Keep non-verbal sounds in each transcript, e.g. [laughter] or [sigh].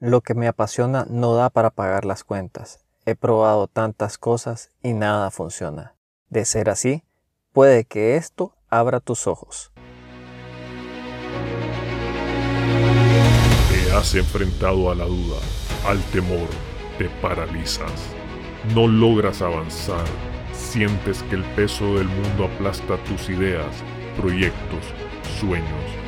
Lo que me apasiona no da para pagar las cuentas. He probado tantas cosas y nada funciona. De ser así, puede que esto abra tus ojos. Te has enfrentado a la duda, al temor, te paralizas. No logras avanzar, sientes que el peso del mundo aplasta tus ideas, proyectos, sueños.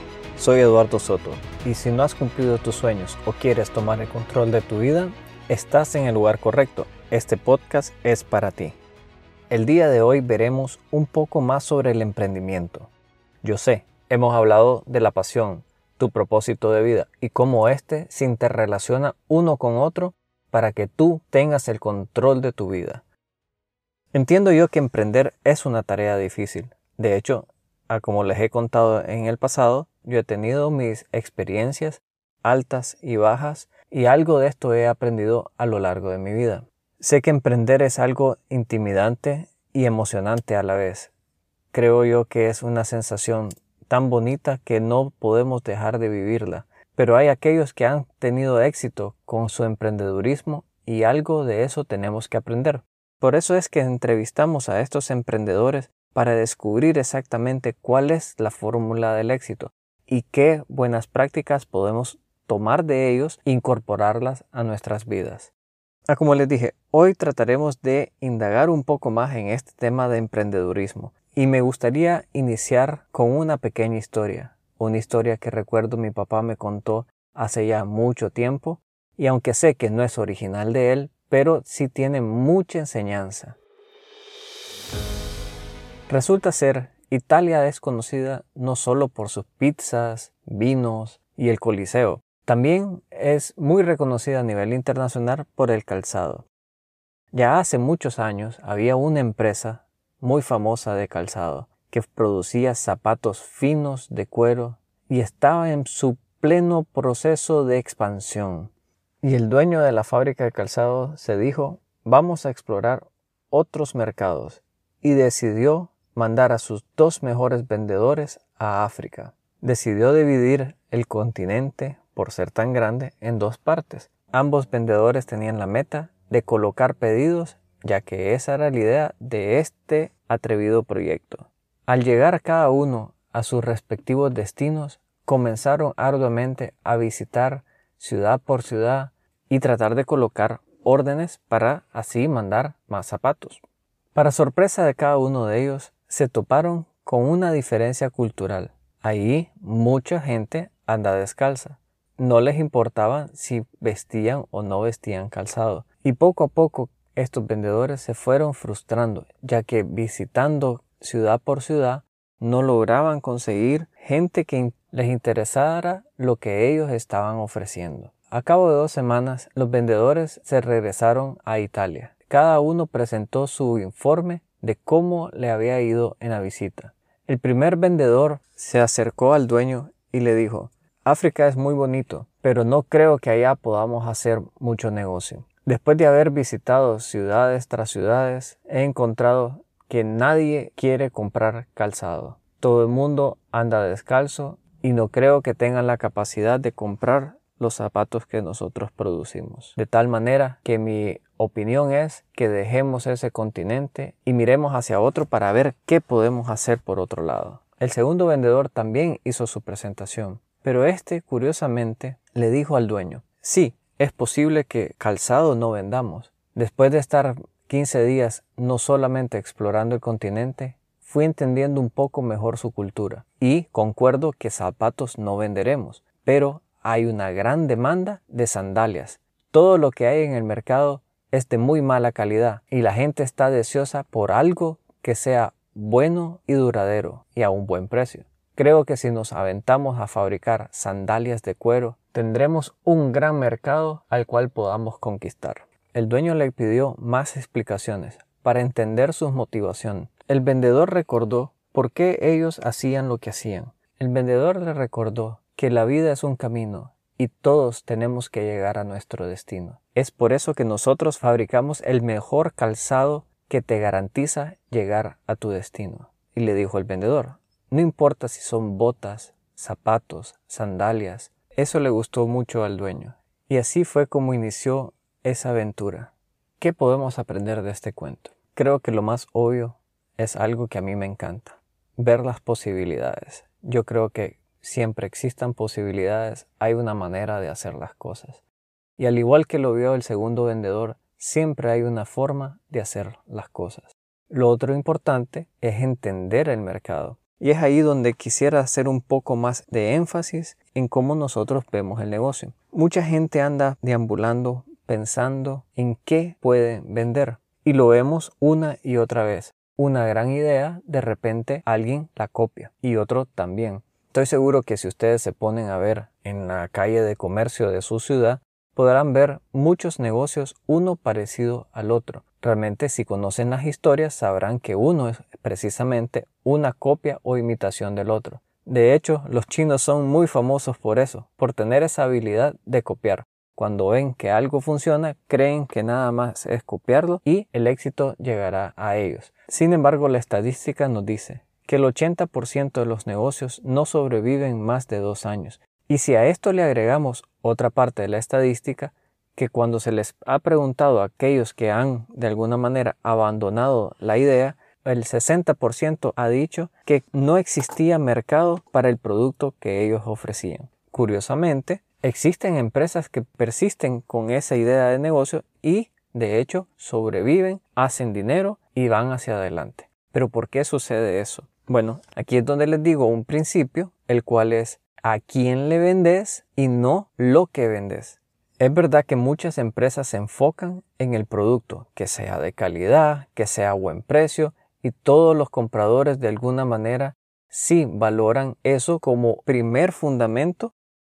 Soy Eduardo Soto y si no has cumplido tus sueños o quieres tomar el control de tu vida, Estás en el lugar correcto. Este podcast es para ti. El día de hoy veremos un poco más sobre el emprendimiento. Yo sé, hemos hablado de la pasión, tu propósito de vida y cómo éste se interrelaciona uno con otro para que tú tengas el control de tu vida. Entiendo yo que emprender es una tarea difícil. De hecho, como les he contado en el pasado, yo he tenido mis experiencias altas y bajas y algo de esto he aprendido a lo largo de mi vida. Sé que emprender es algo intimidante y emocionante a la vez. Creo yo que es una sensación tan bonita que no podemos dejar de vivirla. Pero hay aquellos que han tenido éxito con su emprendedurismo y algo de eso tenemos que aprender. Por eso es que entrevistamos a estos emprendedores para descubrir exactamente cuál es la fórmula del éxito y qué buenas prácticas podemos tomar de ellos e incorporarlas a nuestras vidas. Ah, como les dije, hoy trataremos de indagar un poco más en este tema de emprendedurismo y me gustaría iniciar con una pequeña historia, una historia que recuerdo mi papá me contó hace ya mucho tiempo y aunque sé que no es original de él, pero sí tiene mucha enseñanza. Resulta ser, Italia es conocida no solo por sus pizzas, vinos y el Coliseo, también es muy reconocida a nivel internacional por el calzado. Ya hace muchos años había una empresa muy famosa de calzado que producía zapatos finos de cuero y estaba en su pleno proceso de expansión. Y el dueño de la fábrica de calzado se dijo, vamos a explorar otros mercados y decidió mandar a sus dos mejores vendedores a África. Decidió dividir el continente por ser tan grande, en dos partes. Ambos vendedores tenían la meta de colocar pedidos, ya que esa era la idea de este atrevido proyecto. Al llegar cada uno a sus respectivos destinos, comenzaron arduamente a visitar ciudad por ciudad y tratar de colocar órdenes para así mandar más zapatos. Para sorpresa de cada uno de ellos, se toparon con una diferencia cultural. Ahí mucha gente anda descalza no les importaba si vestían o no vestían calzado. Y poco a poco estos vendedores se fueron frustrando, ya que visitando ciudad por ciudad no lograban conseguir gente que les interesara lo que ellos estaban ofreciendo. A cabo de dos semanas, los vendedores se regresaron a Italia. Cada uno presentó su informe de cómo le había ido en la visita. El primer vendedor se acercó al dueño y le dijo África es muy bonito, pero no creo que allá podamos hacer mucho negocio. Después de haber visitado ciudades tras ciudades, he encontrado que nadie quiere comprar calzado. Todo el mundo anda descalzo y no creo que tengan la capacidad de comprar los zapatos que nosotros producimos. De tal manera que mi opinión es que dejemos ese continente y miremos hacia otro para ver qué podemos hacer por otro lado. El segundo vendedor también hizo su presentación. Pero este, curiosamente, le dijo al dueño, sí, es posible que calzado no vendamos. Después de estar 15 días no solamente explorando el continente, fui entendiendo un poco mejor su cultura y concuerdo que zapatos no venderemos, pero hay una gran demanda de sandalias. Todo lo que hay en el mercado es de muy mala calidad y la gente está deseosa por algo que sea bueno y duradero y a un buen precio. Creo que si nos aventamos a fabricar sandalias de cuero, tendremos un gran mercado al cual podamos conquistar. El dueño le pidió más explicaciones para entender su motivación. El vendedor recordó por qué ellos hacían lo que hacían. El vendedor le recordó que la vida es un camino y todos tenemos que llegar a nuestro destino. Es por eso que nosotros fabricamos el mejor calzado que te garantiza llegar a tu destino. Y le dijo el vendedor, no importa si son botas, zapatos, sandalias, eso le gustó mucho al dueño. Y así fue como inició esa aventura. ¿Qué podemos aprender de este cuento? Creo que lo más obvio es algo que a mí me encanta, ver las posibilidades. Yo creo que siempre existan posibilidades, hay una manera de hacer las cosas. Y al igual que lo vio el segundo vendedor, siempre hay una forma de hacer las cosas. Lo otro importante es entender el mercado. Y es ahí donde quisiera hacer un poco más de énfasis en cómo nosotros vemos el negocio. Mucha gente anda deambulando pensando en qué puede vender. Y lo vemos una y otra vez. Una gran idea, de repente alguien la copia y otro también. Estoy seguro que si ustedes se ponen a ver en la calle de comercio de su ciudad, podrán ver muchos negocios uno parecido al otro. Realmente si conocen las historias sabrán que uno es precisamente una copia o imitación del otro. De hecho, los chinos son muy famosos por eso, por tener esa habilidad de copiar. Cuando ven que algo funciona, creen que nada más es copiarlo y el éxito llegará a ellos. Sin embargo, la estadística nos dice que el 80% de los negocios no sobreviven más de dos años y si a esto le agregamos otra parte de la estadística, que cuando se les ha preguntado a aquellos que han de alguna manera abandonado la idea, el 60% ha dicho que no existía mercado para el producto que ellos ofrecían. Curiosamente, existen empresas que persisten con esa idea de negocio y, de hecho, sobreviven, hacen dinero y van hacia adelante. Pero ¿por qué sucede eso? Bueno, aquí es donde les digo un principio, el cual es a quién le vendes y no lo que vendes. Es verdad que muchas empresas se enfocan en el producto, que sea de calidad, que sea a buen precio, y todos los compradores de alguna manera sí valoran eso como primer fundamento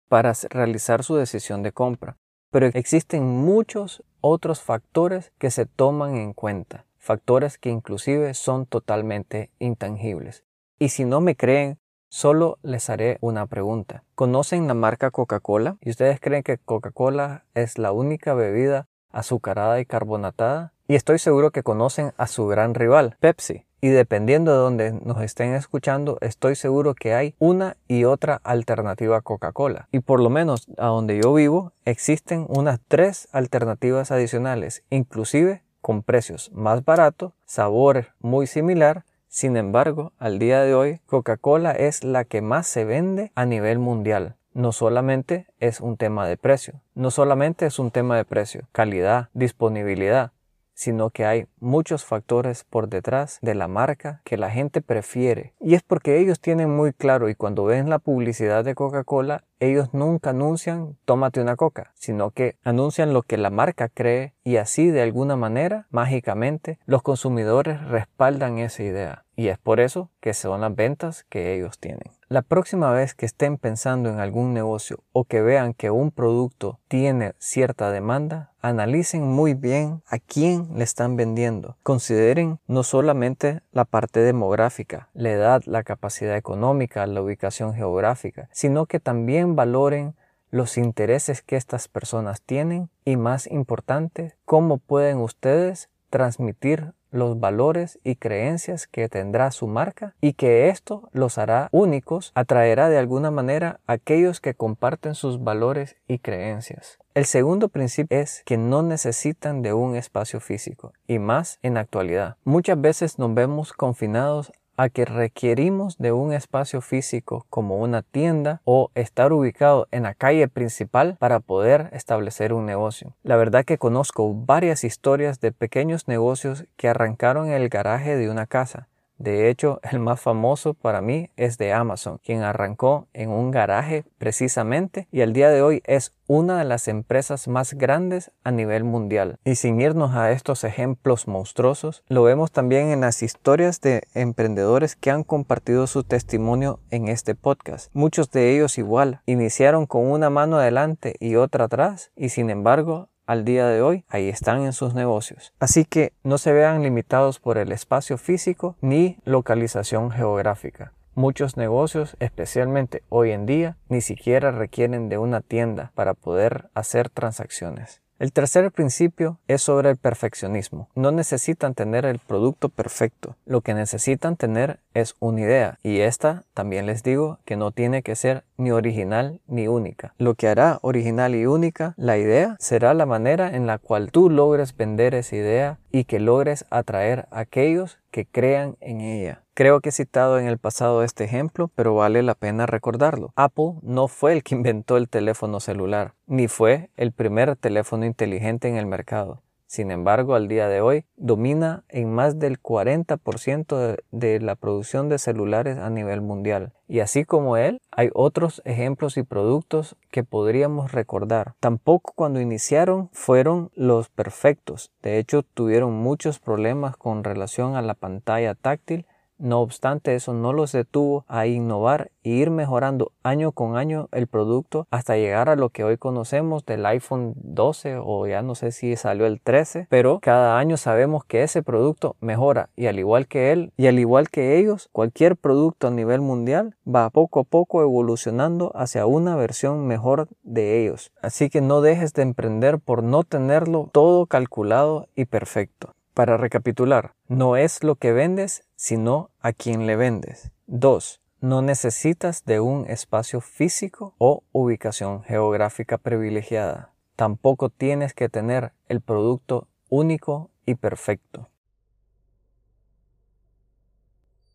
para realizar su decisión de compra. Pero existen muchos otros factores que se toman en cuenta, factores que inclusive son totalmente intangibles. Y si no me creen, Solo les haré una pregunta. ¿Conocen la marca Coca-Cola? ¿Y ustedes creen que Coca-Cola es la única bebida azucarada y carbonatada? Y estoy seguro que conocen a su gran rival, Pepsi. Y dependiendo de donde nos estén escuchando, estoy seguro que hay una y otra alternativa a Coca-Cola. Y por lo menos a donde yo vivo, existen unas tres alternativas adicionales, inclusive con precios más baratos, sabor muy similar sin embargo, al día de hoy, Coca-Cola es la que más se vende a nivel mundial. No solamente es un tema de precio, no solamente es un tema de precio, calidad, disponibilidad, sino que hay muchos factores por detrás de la marca que la gente prefiere. Y es porque ellos tienen muy claro y cuando ven la publicidad de Coca-Cola, ellos nunca anuncian tómate una coca, sino que anuncian lo que la marca cree y así de alguna manera, mágicamente, los consumidores respaldan esa idea. Y es por eso que son las ventas que ellos tienen. La próxima vez que estén pensando en algún negocio o que vean que un producto tiene cierta demanda, analicen muy bien a quién le están vendiendo. Consideren no solamente la parte demográfica, la edad, la capacidad económica, la ubicación geográfica, sino que también valoren los intereses que estas personas tienen y más importante, cómo pueden ustedes transmitir los valores y creencias que tendrá su marca y que esto los hará únicos, atraerá de alguna manera a aquellos que comparten sus valores y creencias. El segundo principio es que no necesitan de un espacio físico y más en actualidad. Muchas veces nos vemos confinados a que requerimos de un espacio físico como una tienda o estar ubicado en la calle principal para poder establecer un negocio. La verdad que conozco varias historias de pequeños negocios que arrancaron en el garaje de una casa de hecho, el más famoso para mí es de Amazon, quien arrancó en un garaje precisamente y al día de hoy es una de las empresas más grandes a nivel mundial. Y sin irnos a estos ejemplos monstruosos, lo vemos también en las historias de emprendedores que han compartido su testimonio en este podcast. Muchos de ellos igual iniciaron con una mano adelante y otra atrás y sin embargo al día de hoy, ahí están en sus negocios. Así que no se vean limitados por el espacio físico ni localización geográfica. Muchos negocios, especialmente hoy en día, ni siquiera requieren de una tienda para poder hacer transacciones. El tercer principio es sobre el perfeccionismo. No necesitan tener el producto perfecto. Lo que necesitan tener es una idea. Y esta también les digo que no tiene que ser ni original ni única. Lo que hará original y única la idea será la manera en la cual tú logres vender esa idea y que logres atraer a aquellos que crean en ella. Creo que he citado en el pasado este ejemplo, pero vale la pena recordarlo. Apple no fue el que [laughs] inventó el teléfono celular, ni fue el primer teléfono inteligente en el mercado. Sin embargo, al día de hoy domina en más del 40% de, la producción de celulares a nivel mundial. Y así como él, hay otros ejemplos y productos que podríamos recordar. Tampoco cuando iniciaron fueron los perfectos. De hecho, tuvieron muchos problemas con relación a la pantalla táctil no obstante, eso no los detuvo a innovar e ir mejorando año con año el producto hasta llegar a lo que hoy conocemos del iPhone 12 o ya no sé si salió el 13, pero cada año sabemos que ese producto mejora y al igual que él y al igual que ellos, cualquier producto a nivel mundial va poco a poco evolucionando hacia una versión mejor de ellos. Así que no dejes de emprender por no tenerlo todo calculado y perfecto. Para recapitular, no es lo que vendes, sino a quien le vendes. 2. No necesitas de un espacio físico o ubicación geográfica privilegiada. Tampoco tienes que tener el producto único y perfecto.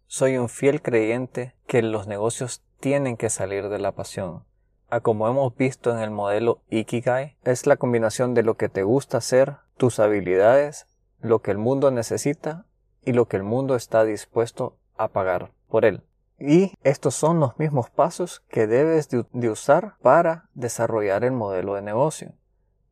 Soy un fiel creyente que los negocios tienen que salir de la pasión. A como hemos visto en el modelo Ikigai, es la combinación de lo que te gusta hacer, tus habilidades, lo que el mundo necesita y lo que el mundo está dispuesto a pagar por él. Y estos son los mismos pasos que debes de, usar para desarrollar el modelo de negocio.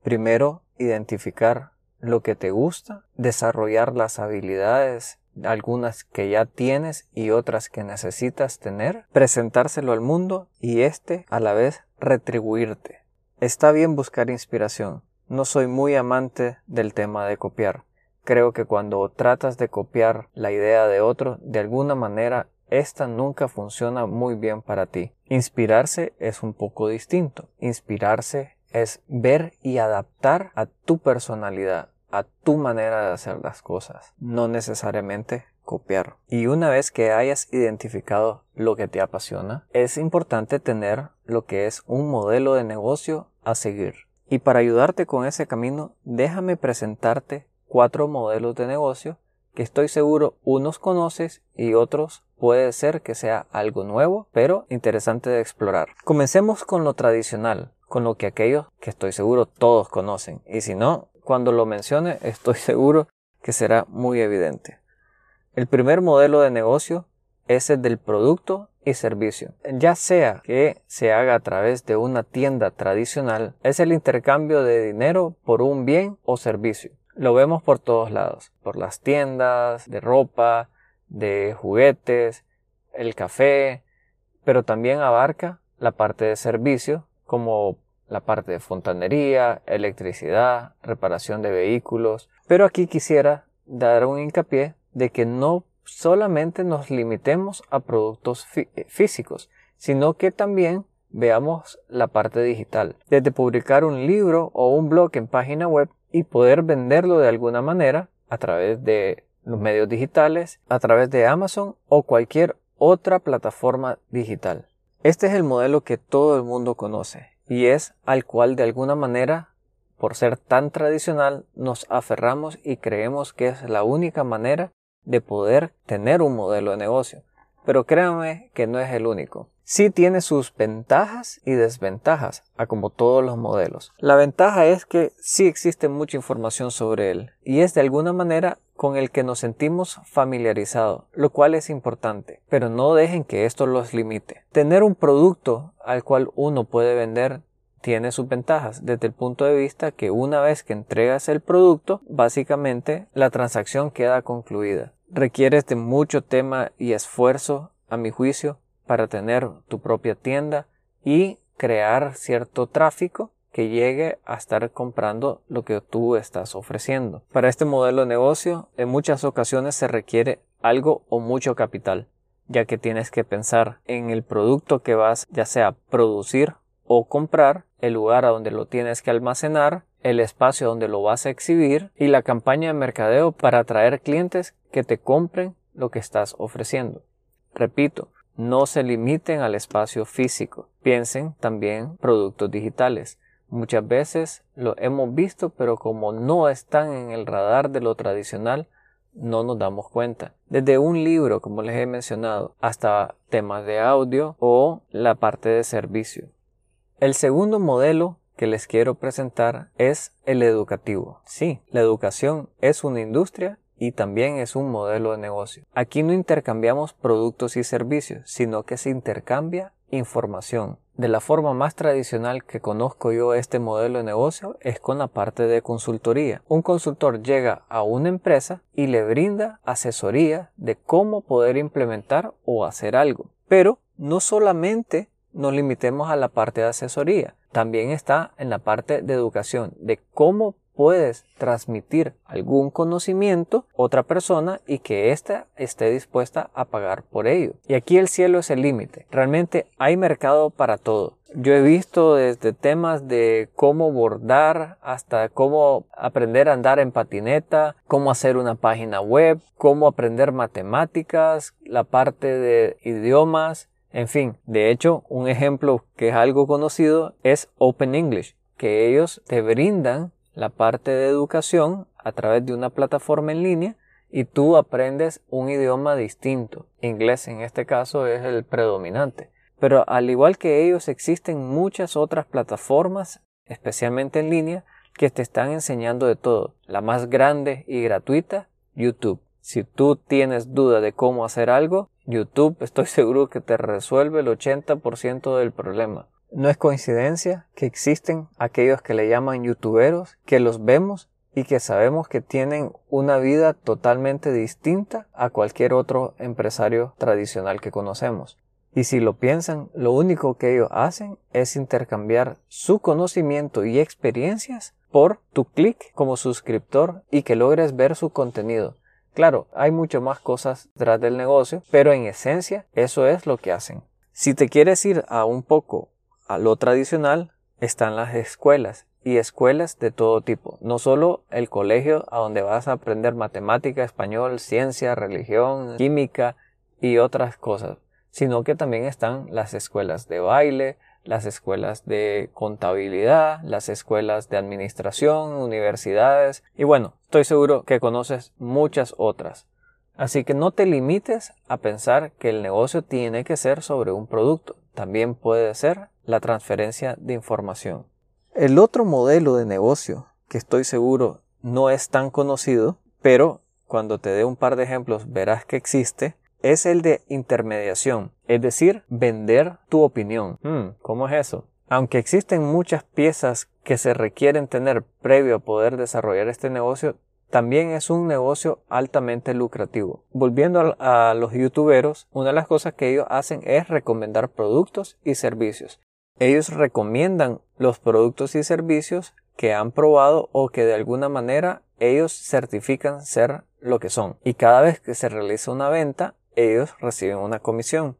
Primero, identificar lo que te gusta, desarrollar las habilidades, algunas que ya tienes y otras que necesitas tener, presentárselo al mundo y éste a la vez retribuirte. Está bien buscar inspiración. No soy muy amante del tema de copiar. Creo que cuando tratas de copiar la idea de otro, de alguna manera esta nunca funciona muy bien para ti. Inspirarse es un poco distinto. Inspirarse es ver y adaptar a tu personalidad, a tu manera de hacer las cosas, no necesariamente copiar. Y una vez que hayas identificado lo que te apasiona, es importante tener lo que es un modelo de negocio a seguir. Y para ayudarte con ese camino, déjame presentarte cuatro modelos de negocio que estoy seguro unos conoces y otros puede ser que sea algo nuevo, pero interesante de explorar. Comencemos con lo tradicional, con lo que aquellos que estoy seguro todos conocen, y si no, cuando lo mencione estoy [laughs] seguro que será muy evidente. El primer modelo de negocio es el del producto y servicio. Ya sea que se haga a través de una tienda tradicional, es el intercambio de dinero por un bien o servicio lo vemos por todos lados, por las tiendas de ropa, de juguetes, el café, pero también abarca la parte de servicio como la parte de fontanería, electricidad, reparación de vehículos. Pero aquí quisiera dar un hincapié de que no solamente nos limitemos a productos físicos, sino que también veamos la parte digital. Desde publicar un libro o un blog en página web y poder venderlo de alguna manera a través de los medios digitales, a través de Amazon o cualquier otra plataforma digital. Este es el modelo que todo el mundo conoce y es al cual de alguna manera, por ser tan tradicional, nos aferramos y creemos que es la única manera de poder tener un modelo de negocio. Pero créanme que no es el único sí tiene sus ventajas y desventajas, a como todos los modelos. La ventaja es que sí existe mucha información sobre él y es de alguna manera con el que nos sentimos familiarizados, lo cual es importante, pero no dejen que esto los limite. Tener un producto al cual uno puede vender tiene sus ventajas desde el punto de vista que una vez que entregas el producto, básicamente la transacción queda concluida. Requieres de mucho tema y esfuerzo, a mi juicio, para tener tu propia tienda y crear cierto tráfico que llegue a estar comprando lo que tú estás ofreciendo. Para este modelo de negocio, en muchas ocasiones se requiere algo o mucho capital, ya que tienes que pensar en el producto que vas ya sea producir o comprar, el lugar a donde lo tienes que almacenar, el espacio donde lo vas a exhibir y la campaña de mercadeo para atraer clientes que te compren lo que estás ofreciendo. Repito, no se limiten al espacio físico, piensen también productos digitales. Muchas veces lo hemos visto, pero como no están en el radar de lo tradicional, no nos damos cuenta. Desde un libro, como les he mencionado, hasta temas de audio o la parte de servicio. El segundo modelo que les quiero presentar es el educativo. Sí, la educación es una industria y también es un modelo de negocio. Aquí no intercambiamos productos y servicios, sino que se intercambia información. De la forma más tradicional que conozco yo este modelo de negocio es con la parte de consultoría. Un consultor llega a una empresa y le brinda asesoría de cómo poder implementar o hacer algo. Pero no solamente nos limitemos a la parte de asesoría, también está en la parte de educación, de cómo puedes transmitir algún conocimiento a otra persona y que ésta esté dispuesta a pagar por ello. Y aquí el cielo es el límite. Realmente hay mercado para todo. Yo he visto desde temas de cómo bordar hasta cómo aprender a andar en patineta, cómo hacer una página web, cómo aprender matemáticas, la parte de idiomas, en fin, de hecho, un ejemplo que es algo conocido es Open English, que ellos te brindan la parte de educación a través de una plataforma en línea y tú aprendes un idioma distinto. Inglés en este caso es el predominante. Pero al igual que ellos existen muchas otras plataformas, especialmente en línea, que te están enseñando de todo. La más grande y gratuita, YouTube. Si tú tienes duda de cómo hacer algo, YouTube estoy [laughs] seguro que te resuelve el 80% del problema. No es coincidencia que existen aquellos que le llaman youtuberos, que los vemos y que sabemos que tienen una vida totalmente distinta a cualquier otro empresario tradicional que conocemos. Y si lo piensan, lo único que ellos hacen es intercambiar su conocimiento y experiencias por tu clic como suscriptor y que logres ver su contenido. Claro, hay mucho más cosas detrás del negocio, pero en esencia eso es lo que hacen. Si te quieres ir a un poco a lo tradicional están las escuelas y escuelas de todo tipo, no solo el colegio a donde vas a aprender matemática, español, ciencia, religión, química y otras cosas, sino que también están las escuelas de baile, las escuelas de contabilidad, las escuelas de administración, universidades y bueno, estoy seguro que conoces muchas otras. Así que no te limites a pensar que el negocio tiene que ser sobre un producto, también puede ser la transferencia de información. El otro modelo de negocio que estoy seguro no es tan conocido, pero cuando te dé un par de ejemplos verás que existe, es el de intermediación, es decir, vender tu opinión. Hmm, ¿Cómo es eso? Aunque existen muchas piezas que se requieren tener previo a poder desarrollar este negocio, también es un negocio altamente lucrativo. Volviendo a, los youtuberos, una de las cosas que ellos hacen es recomendar productos y servicios. Ellos recomiendan los productos y servicios que han probado o que de alguna manera ellos certifican ser lo que son. Y cada vez que se realiza una venta, ellos reciben una comisión.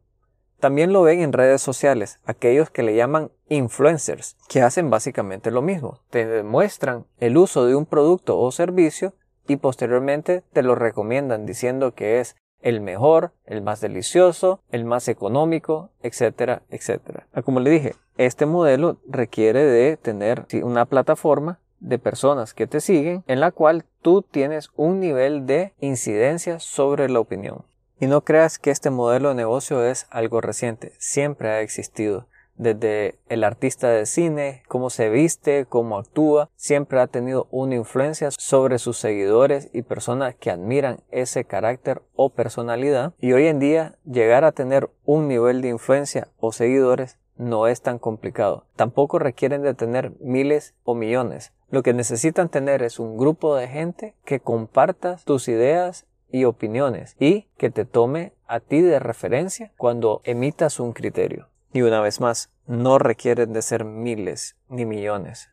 También lo ven en redes sociales, aquellos que le llaman influencers, que hacen básicamente lo mismo. Te demuestran el uso de un producto o servicio y posteriormente te lo recomiendan diciendo que es el mejor, el más delicioso, el más económico, etcétera, etcétera. Ah, como le dije, este modelo requiere de tener una plataforma de personas que te siguen en la cual tú tienes un nivel de incidencia sobre la opinión. Y no creas que este modelo de negocio es algo reciente, siempre ha existido desde el artista de cine, cómo se viste, cómo actúa, siempre ha tenido una influencia sobre sus seguidores y personas que admiran ese carácter o personalidad. Y hoy en día llegar a tener un nivel de influencia o seguidores no es tan complicado. Tampoco requieren de tener miles o millones. Lo que necesitan tener es un grupo de gente que comparta tus ideas y opiniones y que te tome a ti de referencia cuando emitas un criterio. Y una vez más, no requieren de ser miles ni millones.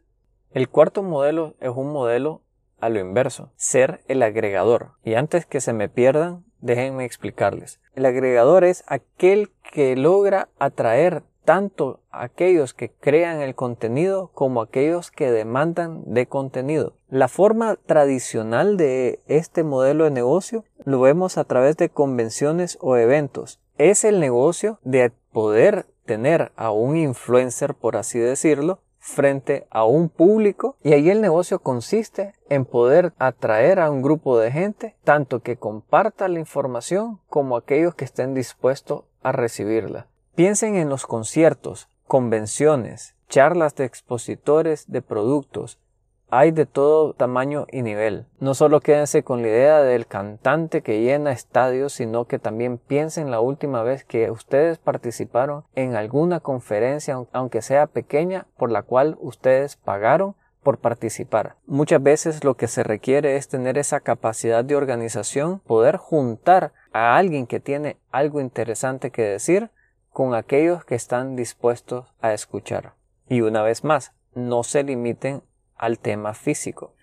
El cuarto modelo es un modelo a lo inverso, ser el agregador. Y antes que se me pierdan, déjenme explicarles. El agregador es aquel que logra atraer tanto aquellos que crean el contenido como aquellos que demandan de contenido. La forma tradicional de este modelo de negocio lo vemos a través de convenciones o eventos. Es el negocio de poder tener a un influencer, por así decirlo, frente a un público y ahí el negocio consiste en poder atraer a un grupo de gente tanto que comparta la información como aquellos que estén dispuestos a recibirla. Piensen en los conciertos, convenciones, charlas de expositores de productos. Hay de todo tamaño y nivel. No solo quédense con la idea del cantante que llena estadios, sino que también piensen la última vez que ustedes participaron en alguna conferencia, aunque sea pequeña, por la cual ustedes pagaron por participar. Muchas veces lo que se requiere es tener esa capacidad de organización, poder juntar a alguien que tiene algo interesante que decir con aquellos que están dispuestos a escuchar. Y una vez más, no se limiten al tema físico.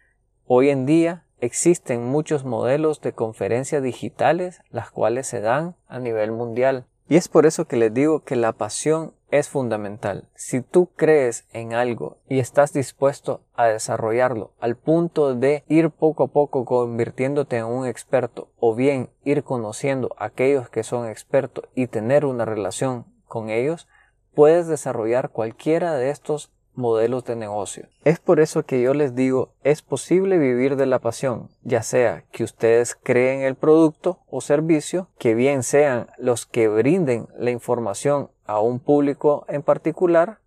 Hoy en día existen muchos modelos de conferencias digitales las cuales se dan a nivel mundial. Y es por eso que les digo que la pasión es fundamental. Si tú crees en algo y estás dispuesto a desarrollarlo al punto de ir poco a poco convirtiéndote en un experto o bien ir conociendo a aquellos que son expertos y tener una relación con ellos, puedes desarrollar cualquiera de estos modelos de negocio. Es por eso que yo les digo, es posible vivir de la pasión, ya sea que ustedes creen el producto o servicio, que bien sean los que brinden la información a un público en particular,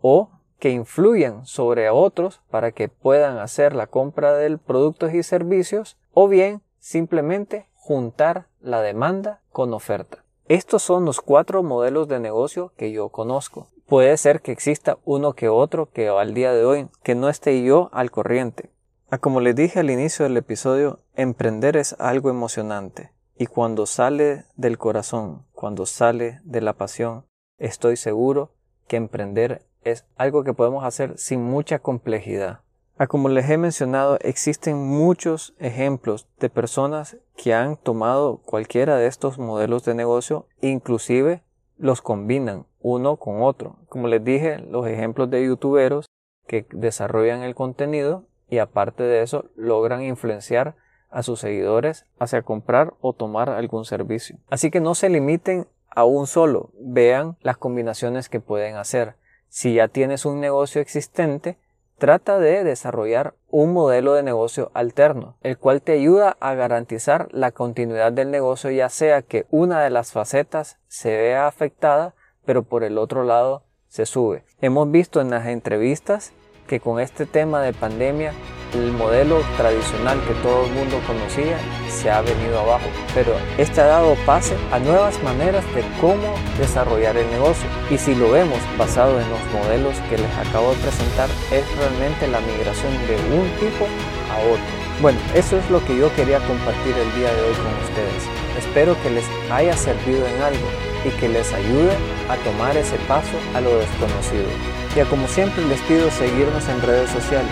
o que influyan sobre otros para que puedan hacer la compra de productos y servicios, o bien simplemente juntar la demanda con oferta. Estos son los cuatro modelos de negocio que yo conozco puede ser que exista uno que otro que al día de hoy que no esté yo al corriente. Ah, como les dije al inicio del episodio, emprender es algo emocionante y cuando sale del corazón, cuando sale de la pasión, estoy seguro que emprender es algo que podemos hacer sin mucha complejidad. Ah, como les he mencionado, existen muchos ejemplos de personas que han tomado cualquiera de estos modelos de negocio, inclusive los combinan uno con otro. Como les dije, los ejemplos de youtuberos que desarrollan el contenido y aparte de eso logran influenciar a sus seguidores hacia comprar o tomar algún servicio. Así que no se limiten a un solo, vean las combinaciones que pueden hacer. Si ya tienes un negocio existente, trata de desarrollar un modelo de negocio alterno, el cual te ayuda a garantizar la continuidad del negocio ya sea que una de las facetas se vea afectada pero por el otro lado se sube. Hemos visto en las entrevistas que con este tema de pandemia el modelo tradicional que todo el mundo conocía se ha venido abajo, pero este ha dado pase a nuevas maneras de cómo desarrollar el negocio. Y si lo vemos basado en los modelos que les acabo de presentar, es realmente la migración de un tipo a otro. Bueno, eso es lo que yo quería compartir el día de hoy con ustedes. Espero que les haya servido en algo y que les ayude a tomar ese paso a lo desconocido. Ya como siempre les pido seguirnos en redes sociales.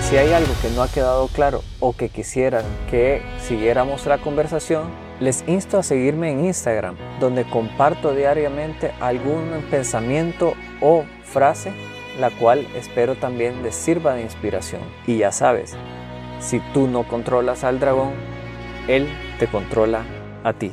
Si hay algo que no ha quedado claro o que quisieran que siguiéramos la conversación, les insto a seguirme en Instagram, donde comparto diariamente algún pensamiento o frase, la cual espero también les sirva de inspiración. Y ya sabes, si tú no controlas al dragón, él te controla a ti.